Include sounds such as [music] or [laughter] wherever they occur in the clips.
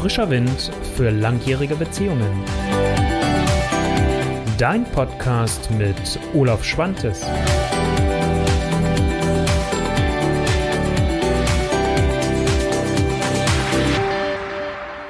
Frischer Wind für langjährige Beziehungen. Dein Podcast mit Olaf Schwantes.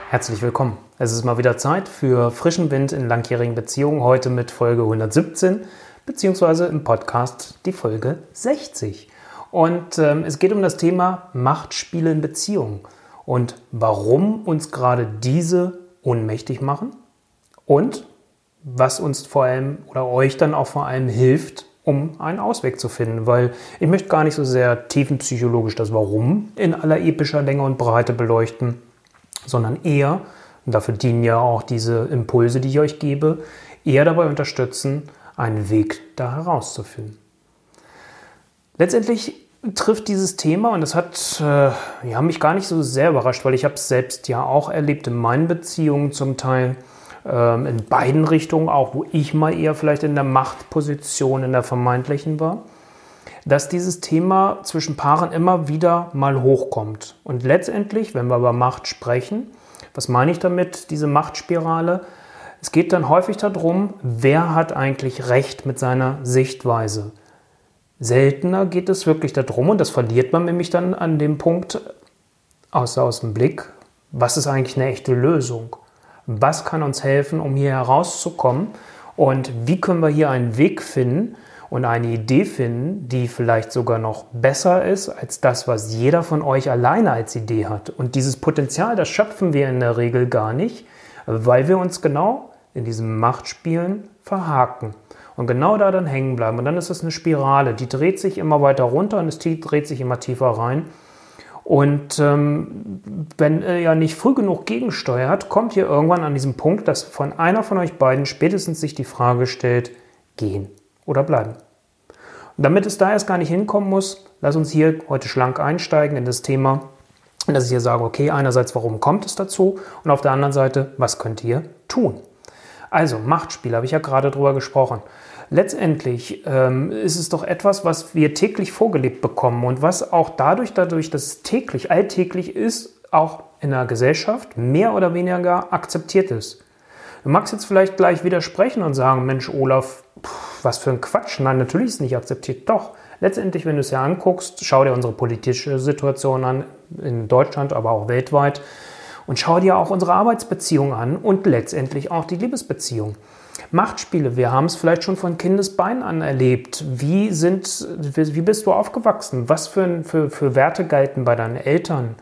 Herzlich willkommen. Es ist mal wieder Zeit für frischen Wind in langjährigen Beziehungen. Heute mit Folge 117, beziehungsweise im Podcast die Folge 60. Und ähm, es geht um das Thema Machtspiele in Beziehungen und warum uns gerade diese ohnmächtig machen und was uns vor allem oder euch dann auch vor allem hilft, um einen Ausweg zu finden. Weil ich möchte gar nicht so sehr tiefenpsychologisch das Warum in aller epischer Länge und Breite beleuchten sondern eher, und dafür dienen ja auch diese Impulse, die ich euch gebe, eher dabei unterstützen, einen Weg da herauszufinden. Letztendlich trifft dieses Thema, und das hat äh, ja, mich gar nicht so sehr überrascht, weil ich habe es selbst ja auch erlebt in meinen Beziehungen zum Teil, ähm, in beiden Richtungen, auch wo ich mal eher vielleicht in der Machtposition, in der vermeintlichen war dass dieses Thema zwischen Paaren immer wieder mal hochkommt. Und letztendlich, wenn wir über Macht sprechen, was meine ich damit, diese Machtspirale? Es geht dann häufig darum, wer hat eigentlich Recht mit seiner Sichtweise. Seltener geht es wirklich darum, und das verliert man nämlich dann an dem Punkt aus, aus dem Blick, was ist eigentlich eine echte Lösung? Was kann uns helfen, um hier herauszukommen? Und wie können wir hier einen Weg finden, und eine Idee finden, die vielleicht sogar noch besser ist als das, was jeder von euch alleine als Idee hat. Und dieses Potenzial, das schöpfen wir in der Regel gar nicht, weil wir uns genau in diesen Machtspielen verhaken und genau da dann hängen bleiben. Und dann ist es eine Spirale, die dreht sich immer weiter runter und es dreht sich immer tiefer rein. Und ähm, wenn ihr ja nicht früh genug gegensteuert, kommt ihr irgendwann an diesen Punkt, dass von einer von euch beiden spätestens sich die Frage stellt, gehen oder bleiben. Und damit es da erst gar nicht hinkommen muss, lass uns hier heute schlank einsteigen in das Thema, dass ich hier sage, okay, einerseits, warum kommt es dazu und auf der anderen Seite, was könnt ihr tun? Also, Machtspiel, habe ich ja gerade drüber gesprochen. Letztendlich ähm, ist es doch etwas, was wir täglich vorgelebt bekommen und was auch dadurch, dadurch, dass es täglich, alltäglich ist, auch in der Gesellschaft mehr oder weniger akzeptiert ist. Du magst jetzt vielleicht gleich widersprechen und sagen, Mensch, Olaf, pff, was für ein Quatsch. Nein, natürlich ist es nicht akzeptiert. Doch, letztendlich, wenn du es ja anguckst, schau dir unsere politische Situation an, in Deutschland, aber auch weltweit. Und schau dir auch unsere Arbeitsbeziehung an und letztendlich auch die Liebesbeziehung. Machtspiele, wir haben es vielleicht schon von Kindesbein an erlebt. Wie, sind, wie bist du aufgewachsen? Was für, für, für Werte galten bei deinen Eltern?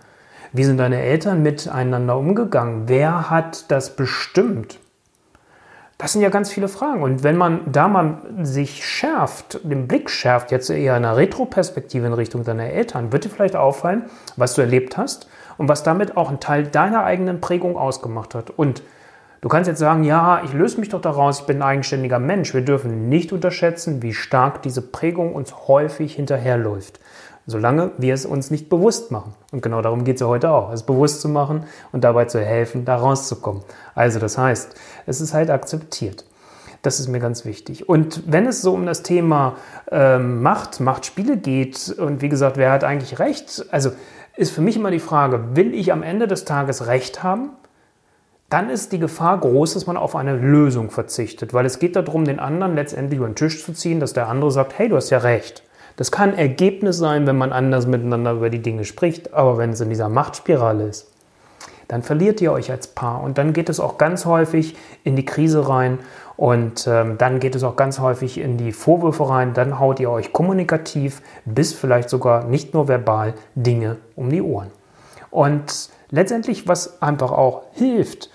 Wie sind deine Eltern miteinander umgegangen? Wer hat das bestimmt? Das sind ja ganz viele Fragen. Und wenn man da mal sich schärft, den Blick schärft, jetzt eher in einer Retroperspektive in Richtung deiner Eltern, wird dir vielleicht auffallen, was du erlebt hast und was damit auch ein Teil deiner eigenen Prägung ausgemacht hat. Und du kannst jetzt sagen, ja, ich löse mich doch daraus, ich bin ein eigenständiger Mensch. Wir dürfen nicht unterschätzen, wie stark diese Prägung uns häufig hinterherläuft solange wir es uns nicht bewusst machen. Und genau darum geht es ja heute auch, es bewusst zu machen und dabei zu helfen, da rauszukommen. Also das heißt, es ist halt akzeptiert. Das ist mir ganz wichtig. Und wenn es so um das Thema ähm, Macht, Machtspiele geht, und wie gesagt, wer hat eigentlich Recht? Also ist für mich immer die Frage, will ich am Ende des Tages Recht haben? Dann ist die Gefahr groß, dass man auf eine Lösung verzichtet, weil es geht darum, den anderen letztendlich über den Tisch zu ziehen, dass der andere sagt, hey, du hast ja recht. Das kann Ergebnis sein, wenn man anders miteinander über die Dinge spricht, aber wenn es in dieser Machtspirale ist, dann verliert ihr euch als Paar. Und dann geht es auch ganz häufig in die Krise rein. Und ähm, dann geht es auch ganz häufig in die Vorwürfe rein, dann haut ihr euch kommunikativ bis vielleicht sogar nicht nur verbal Dinge um die Ohren. Und letztendlich, was einfach auch hilft,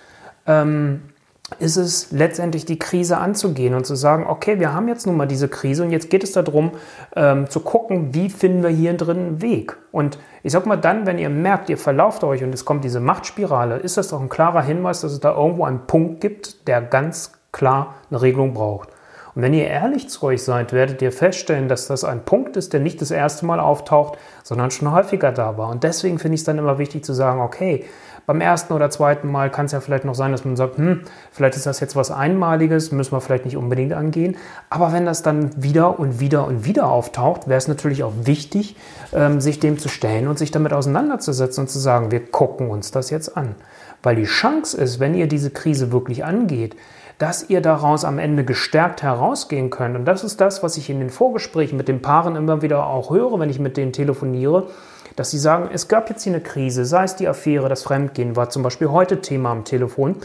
ähm, ist es letztendlich die Krise anzugehen und zu sagen, okay, wir haben jetzt nun mal diese Krise und jetzt geht es darum ähm, zu gucken, wie finden wir hier drin einen Weg. Und ich sag mal dann, wenn ihr merkt, ihr verlauft euch und es kommt diese Machtspirale, ist das doch ein klarer Hinweis, dass es da irgendwo einen Punkt gibt, der ganz klar eine Regelung braucht. Und wenn ihr ehrlich zu euch seid, werdet ihr feststellen, dass das ein Punkt ist, der nicht das erste Mal auftaucht, sondern schon häufiger da war. Und deswegen finde ich es dann immer wichtig zu sagen, okay, beim ersten oder zweiten Mal kann es ja vielleicht noch sein, dass man sagt, hm, vielleicht ist das jetzt was Einmaliges, müssen wir vielleicht nicht unbedingt angehen. Aber wenn das dann wieder und wieder und wieder auftaucht, wäre es natürlich auch wichtig, ähm, sich dem zu stellen und sich damit auseinanderzusetzen und zu sagen, wir gucken uns das jetzt an. Weil die Chance ist, wenn ihr diese Krise wirklich angeht, dass ihr daraus am Ende gestärkt herausgehen könnt. Und das ist das, was ich in den Vorgesprächen mit den Paaren immer wieder auch höre, wenn ich mit denen telefoniere, dass sie sagen, es gab jetzt hier eine Krise, sei es die Affäre, das Fremdgehen war zum Beispiel heute Thema am Telefon.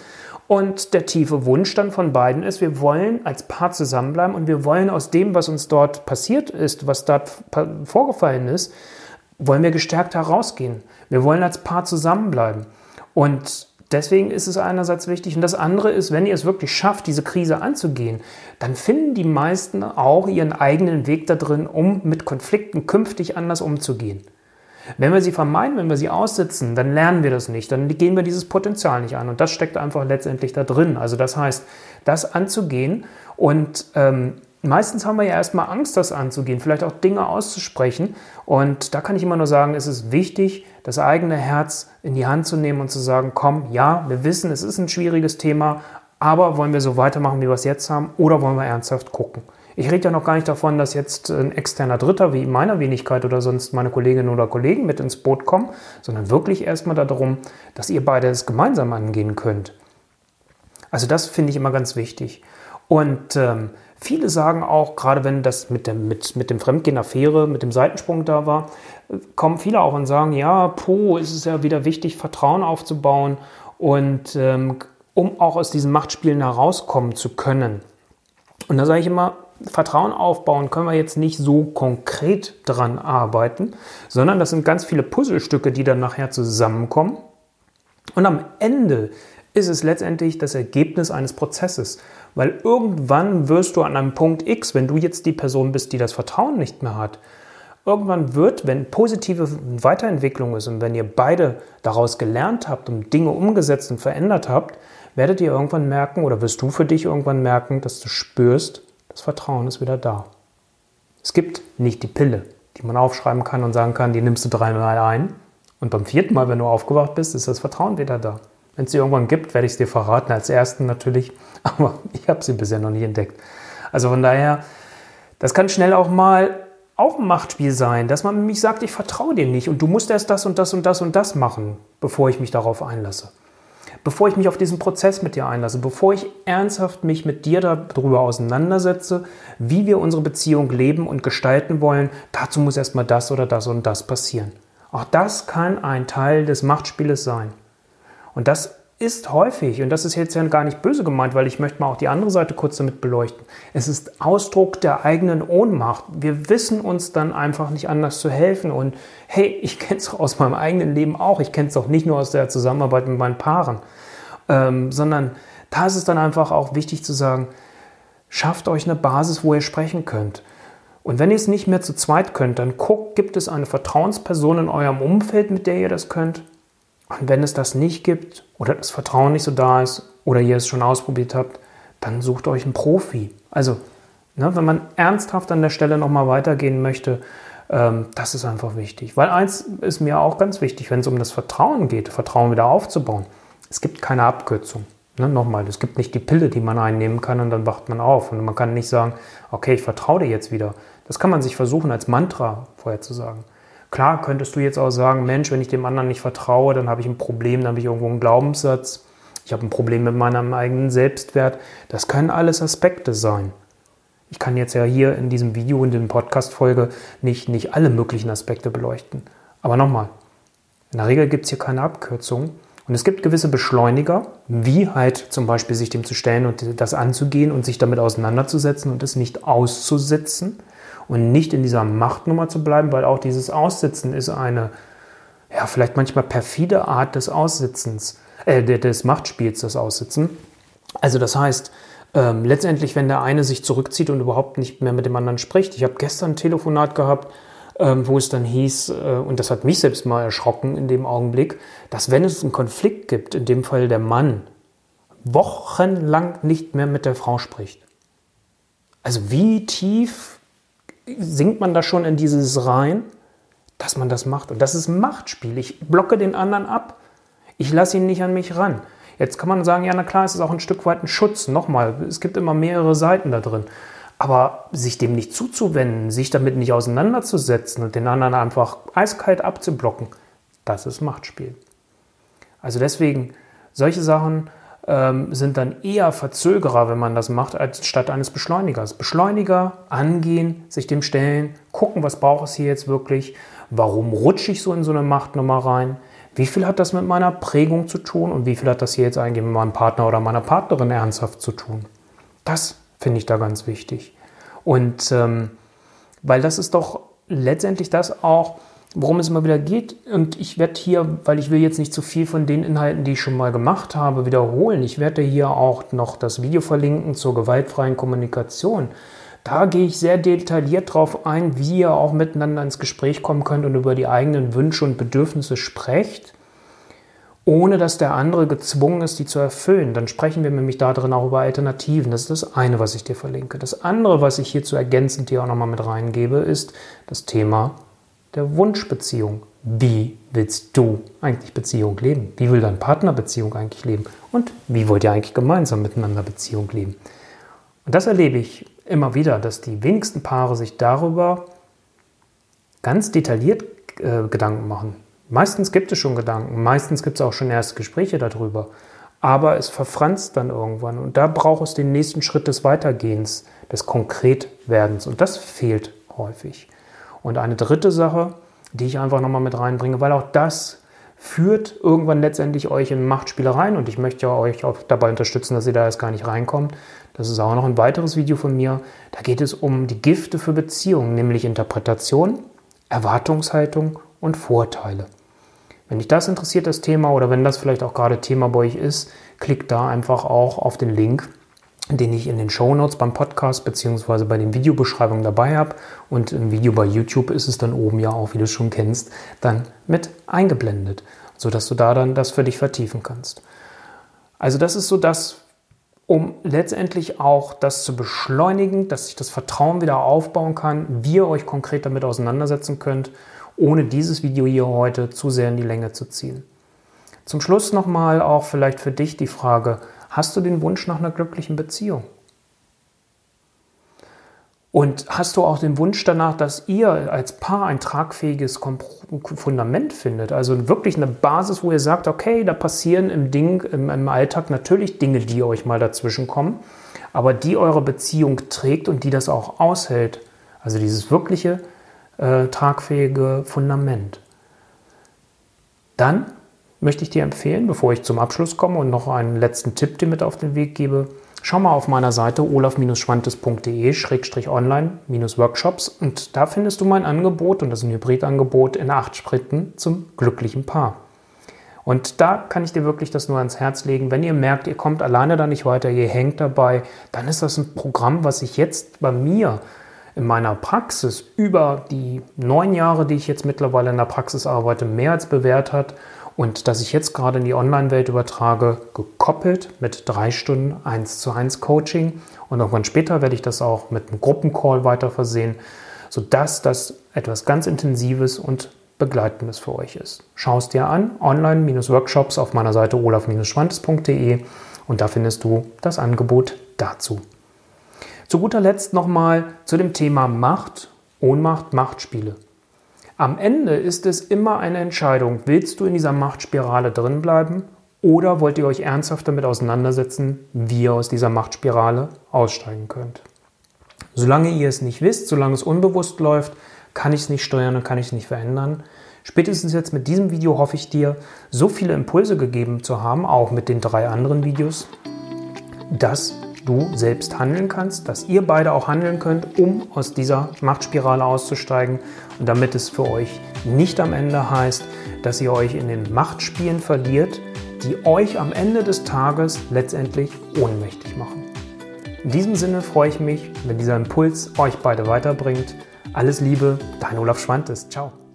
Und der tiefe Wunsch dann von beiden ist, wir wollen als Paar zusammenbleiben und wir wollen aus dem, was uns dort passiert ist, was dort vorgefallen ist, wollen wir gestärkt herausgehen. Wir wollen als Paar zusammenbleiben. Und deswegen ist es einerseits wichtig. Und das andere ist, wenn ihr es wirklich schafft, diese Krise anzugehen, dann finden die meisten auch ihren eigenen Weg da drin, um mit Konflikten künftig anders umzugehen. Wenn wir sie vermeiden, wenn wir sie aussitzen, dann lernen wir das nicht, dann gehen wir dieses Potenzial nicht an. Und das steckt einfach letztendlich da drin. Also das heißt, das anzugehen und ähm, meistens haben wir ja erstmal Angst, das anzugehen, vielleicht auch Dinge auszusprechen. Und da kann ich immer nur sagen, es ist wichtig, das eigene Herz in die Hand zu nehmen und zu sagen, komm, ja, wir wissen, es ist ein schwieriges Thema, aber wollen wir so weitermachen, wie wir es jetzt haben, oder wollen wir ernsthaft gucken? Ich rede ja noch gar nicht davon, dass jetzt ein externer Dritter wie meiner Wenigkeit oder sonst meine Kolleginnen oder Kollegen mit ins Boot kommen, sondern wirklich erstmal darum, dass ihr beide es gemeinsam angehen könnt. Also das finde ich immer ganz wichtig. Und ähm, viele sagen auch, gerade wenn das mit dem, mit, mit dem Fremdgehen-Affäre, mit dem Seitensprung da war, kommen viele auch und sagen, ja, puh, ist es ja wieder wichtig, Vertrauen aufzubauen und ähm, um auch aus diesen Machtspielen herauskommen zu können. Und da sage ich immer, Vertrauen aufbauen können wir jetzt nicht so konkret dran arbeiten, sondern das sind ganz viele Puzzlestücke, die dann nachher zusammenkommen. Und am Ende ist es letztendlich das Ergebnis eines Prozesses, weil irgendwann wirst du an einem Punkt X, wenn du jetzt die Person bist, die das Vertrauen nicht mehr hat, irgendwann wird, wenn positive Weiterentwicklung ist und wenn ihr beide daraus gelernt habt und Dinge umgesetzt und verändert habt, werdet ihr irgendwann merken oder wirst du für dich irgendwann merken, dass du spürst, das Vertrauen ist wieder da. Es gibt nicht die Pille, die man aufschreiben kann und sagen kann, die nimmst du dreimal ein und beim vierten Mal, wenn du aufgewacht bist, ist das Vertrauen wieder da. Wenn es sie irgendwann gibt, werde ich es dir verraten, als ersten natürlich, [laughs] aber ich habe sie bisher noch nicht entdeckt. Also von daher, das kann schnell auch mal auch ein Machtspiel sein, dass man mich sagt, ich vertraue dir nicht und du musst erst das und das und das und das machen, bevor ich mich darauf einlasse bevor ich mich auf diesen Prozess mit dir einlasse, bevor ich ernsthaft mich mit dir darüber auseinandersetze, wie wir unsere Beziehung leben und gestalten wollen, dazu muss erstmal das oder das und das passieren. Auch das kann ein Teil des Machtspieles sein. Und das ist häufig, und das ist jetzt ja gar nicht böse gemeint, weil ich möchte mal auch die andere Seite kurz damit beleuchten. Es ist Ausdruck der eigenen Ohnmacht. Wir wissen uns dann einfach nicht anders zu helfen. Und hey, ich kenne es aus meinem eigenen Leben auch. Ich kenne es auch nicht nur aus der Zusammenarbeit mit meinen Paaren, ähm, sondern da ist es dann einfach auch wichtig zu sagen, schafft euch eine Basis, wo ihr sprechen könnt. Und wenn ihr es nicht mehr zu zweit könnt, dann guckt, gibt es eine Vertrauensperson in eurem Umfeld, mit der ihr das könnt? Und wenn es das nicht gibt oder das Vertrauen nicht so da ist oder ihr es schon ausprobiert habt, dann sucht euch einen Profi. Also, ne, wenn man ernsthaft an der Stelle nochmal weitergehen möchte, ähm, das ist einfach wichtig. Weil eins ist mir auch ganz wichtig, wenn es um das Vertrauen geht, Vertrauen wieder aufzubauen. Es gibt keine Abkürzung. Ne, nochmal, es gibt nicht die Pille, die man einnehmen kann und dann wacht man auf. Und man kann nicht sagen, okay, ich vertraue dir jetzt wieder. Das kann man sich versuchen als Mantra vorher zu sagen. Klar könntest du jetzt auch sagen, Mensch, wenn ich dem anderen nicht vertraue, dann habe ich ein Problem, dann habe ich irgendwo einen Glaubenssatz, ich habe ein Problem mit meinem eigenen Selbstwert. Das können alles Aspekte sein. Ich kann jetzt ja hier in diesem Video, in der Podcast-Folge nicht, nicht alle möglichen Aspekte beleuchten. Aber nochmal, in der Regel gibt es hier keine Abkürzung. Und es gibt gewisse Beschleuniger, wie halt zum Beispiel sich dem zu stellen und das anzugehen und sich damit auseinanderzusetzen und es nicht auszusitzen und nicht in dieser Machtnummer zu bleiben, weil auch dieses Aussitzen ist eine, ja, vielleicht manchmal perfide Art des Aussitzens, äh, des Machtspiels, das Aussitzen. Also das heißt, ähm, letztendlich, wenn der eine sich zurückzieht und überhaupt nicht mehr mit dem anderen spricht. Ich habe gestern ein Telefonat gehabt, ähm, wo es dann hieß, äh, und das hat mich selbst mal erschrocken in dem Augenblick, dass wenn es einen Konflikt gibt, in dem Fall der Mann, wochenlang nicht mehr mit der Frau spricht. Also wie tief sinkt man da schon in dieses rein, dass man das macht? Und das ist Machtspiel. Ich blocke den anderen ab. Ich lasse ihn nicht an mich ran. Jetzt kann man sagen, ja, na klar, es ist auch ein Stück weit ein Schutz. Nochmal, es gibt immer mehrere Seiten da drin. Aber sich dem nicht zuzuwenden, sich damit nicht auseinanderzusetzen und den anderen einfach eiskalt abzublocken, das ist Machtspiel. Also deswegen, solche Sachen ähm, sind dann eher Verzögerer, wenn man das macht, als statt eines Beschleunigers. Beschleuniger, angehen, sich dem stellen, gucken, was braucht es hier jetzt wirklich, warum rutsche ich so in so eine Machtnummer rein, wie viel hat das mit meiner Prägung zu tun und wie viel hat das hier jetzt eigentlich mit meinem Partner oder meiner Partnerin ernsthaft zu tun. Das finde ich da ganz wichtig. Und ähm, weil das ist doch letztendlich das auch, worum es immer wieder geht. Und ich werde hier, weil ich will jetzt nicht zu viel von den Inhalten, die ich schon mal gemacht habe, wiederholen. Ich werde hier auch noch das Video verlinken zur gewaltfreien Kommunikation. Da gehe ich sehr detailliert darauf ein, wie ihr auch miteinander ins Gespräch kommen könnt und über die eigenen Wünsche und Bedürfnisse sprecht ohne dass der andere gezwungen ist, die zu erfüllen. Dann sprechen wir nämlich da drin auch über Alternativen. Das ist das eine, was ich dir verlinke. Das andere, was ich hierzu ergänzend dir auch nochmal mit reingebe, ist das Thema der Wunschbeziehung. Wie willst du eigentlich Beziehung leben? Wie will dein Partner Beziehung eigentlich leben? Und wie wollt ihr eigentlich gemeinsam miteinander Beziehung leben? Und das erlebe ich immer wieder, dass die wenigsten Paare sich darüber ganz detailliert äh, Gedanken machen. Meistens gibt es schon Gedanken, meistens gibt es auch schon erste Gespräche darüber, aber es verfranst dann irgendwann und da braucht es den nächsten Schritt des Weitergehens, des Konkretwerdens und das fehlt häufig. Und eine dritte Sache, die ich einfach nochmal mit reinbringe, weil auch das führt irgendwann letztendlich euch in Machtspielereien und ich möchte euch auch dabei unterstützen, dass ihr da erst gar nicht reinkommt. Das ist auch noch ein weiteres Video von mir. Da geht es um die Gifte für Beziehungen, nämlich Interpretation, Erwartungshaltung und Vorteile. Wenn dich das interessiert, das Thema, oder wenn das vielleicht auch gerade Thema bei euch ist, klickt da einfach auch auf den Link, den ich in den Show Notes beim Podcast bzw. bei den Videobeschreibungen dabei habe. Und im Video bei YouTube ist es dann oben ja auch, wie du schon kennst, dann mit eingeblendet, sodass du da dann das für dich vertiefen kannst. Also das ist so das, um letztendlich auch das zu beschleunigen, dass sich das Vertrauen wieder aufbauen kann, wie ihr euch konkret damit auseinandersetzen könnt ohne dieses Video hier heute zu sehr in die Länge zu ziehen. Zum Schluss nochmal auch vielleicht für dich die Frage, hast du den Wunsch nach einer glücklichen Beziehung? Und hast du auch den Wunsch danach, dass ihr als Paar ein tragfähiges Fundament findet? Also wirklich eine Basis, wo ihr sagt, okay, da passieren im Ding, im, Alltag natürlich Dinge, die euch mal dazwischen kommen, aber die eure Beziehung trägt und die das auch aushält. Also dieses wirkliche äh, tragfähige Fundament. Dann möchte ich dir empfehlen, bevor ich zum Abschluss komme und noch einen letzten Tipp dir mit auf den Weg gebe, schau mal auf meiner Seite olaf-schwantes.de-online-workshops und da findest du mein Angebot und das ist ein Hybridangebot in acht Schritten zum glücklichen Paar. Und da kann ich dir wirklich das nur ans Herz legen. Wenn ihr merkt, ihr kommt alleine da nicht weiter, ihr hängt dabei, dann ist das ein Programm, was ich jetzt bei mir in meiner Praxis über die neun Jahre, die ich jetzt mittlerweile in der Praxis arbeite, mehr als bewährt hat und dass ich jetzt gerade in die Online-Welt übertrage, gekoppelt mit drei Stunden 1 zu 1 Coaching und irgendwann später werde ich das auch mit einem Gruppencall weiter versehen, sodass das etwas ganz Intensives und Begleitendes für euch ist. Schau es dir an, online-workshops auf meiner Seite olaf-schwantes.de und da findest du das Angebot dazu. Zu guter Letzt nochmal zu dem Thema Macht, Ohnmacht, Machtspiele. Am Ende ist es immer eine Entscheidung, willst du in dieser Machtspirale drin bleiben oder wollt ihr euch ernsthaft damit auseinandersetzen, wie ihr aus dieser Machtspirale aussteigen könnt. Solange ihr es nicht wisst, solange es unbewusst läuft, kann ich es nicht steuern und kann ich es nicht verändern. Spätestens jetzt mit diesem Video hoffe ich dir, so viele Impulse gegeben zu haben, auch mit den drei anderen Videos, dass du selbst handeln kannst, dass ihr beide auch handeln könnt, um aus dieser Machtspirale auszusteigen und damit es für euch nicht am Ende heißt, dass ihr euch in den Machtspielen verliert, die euch am Ende des Tages letztendlich ohnmächtig machen. In diesem Sinne freue ich mich, wenn dieser Impuls euch beide weiterbringt. Alles Liebe, dein Olaf Schwantes. Ciao.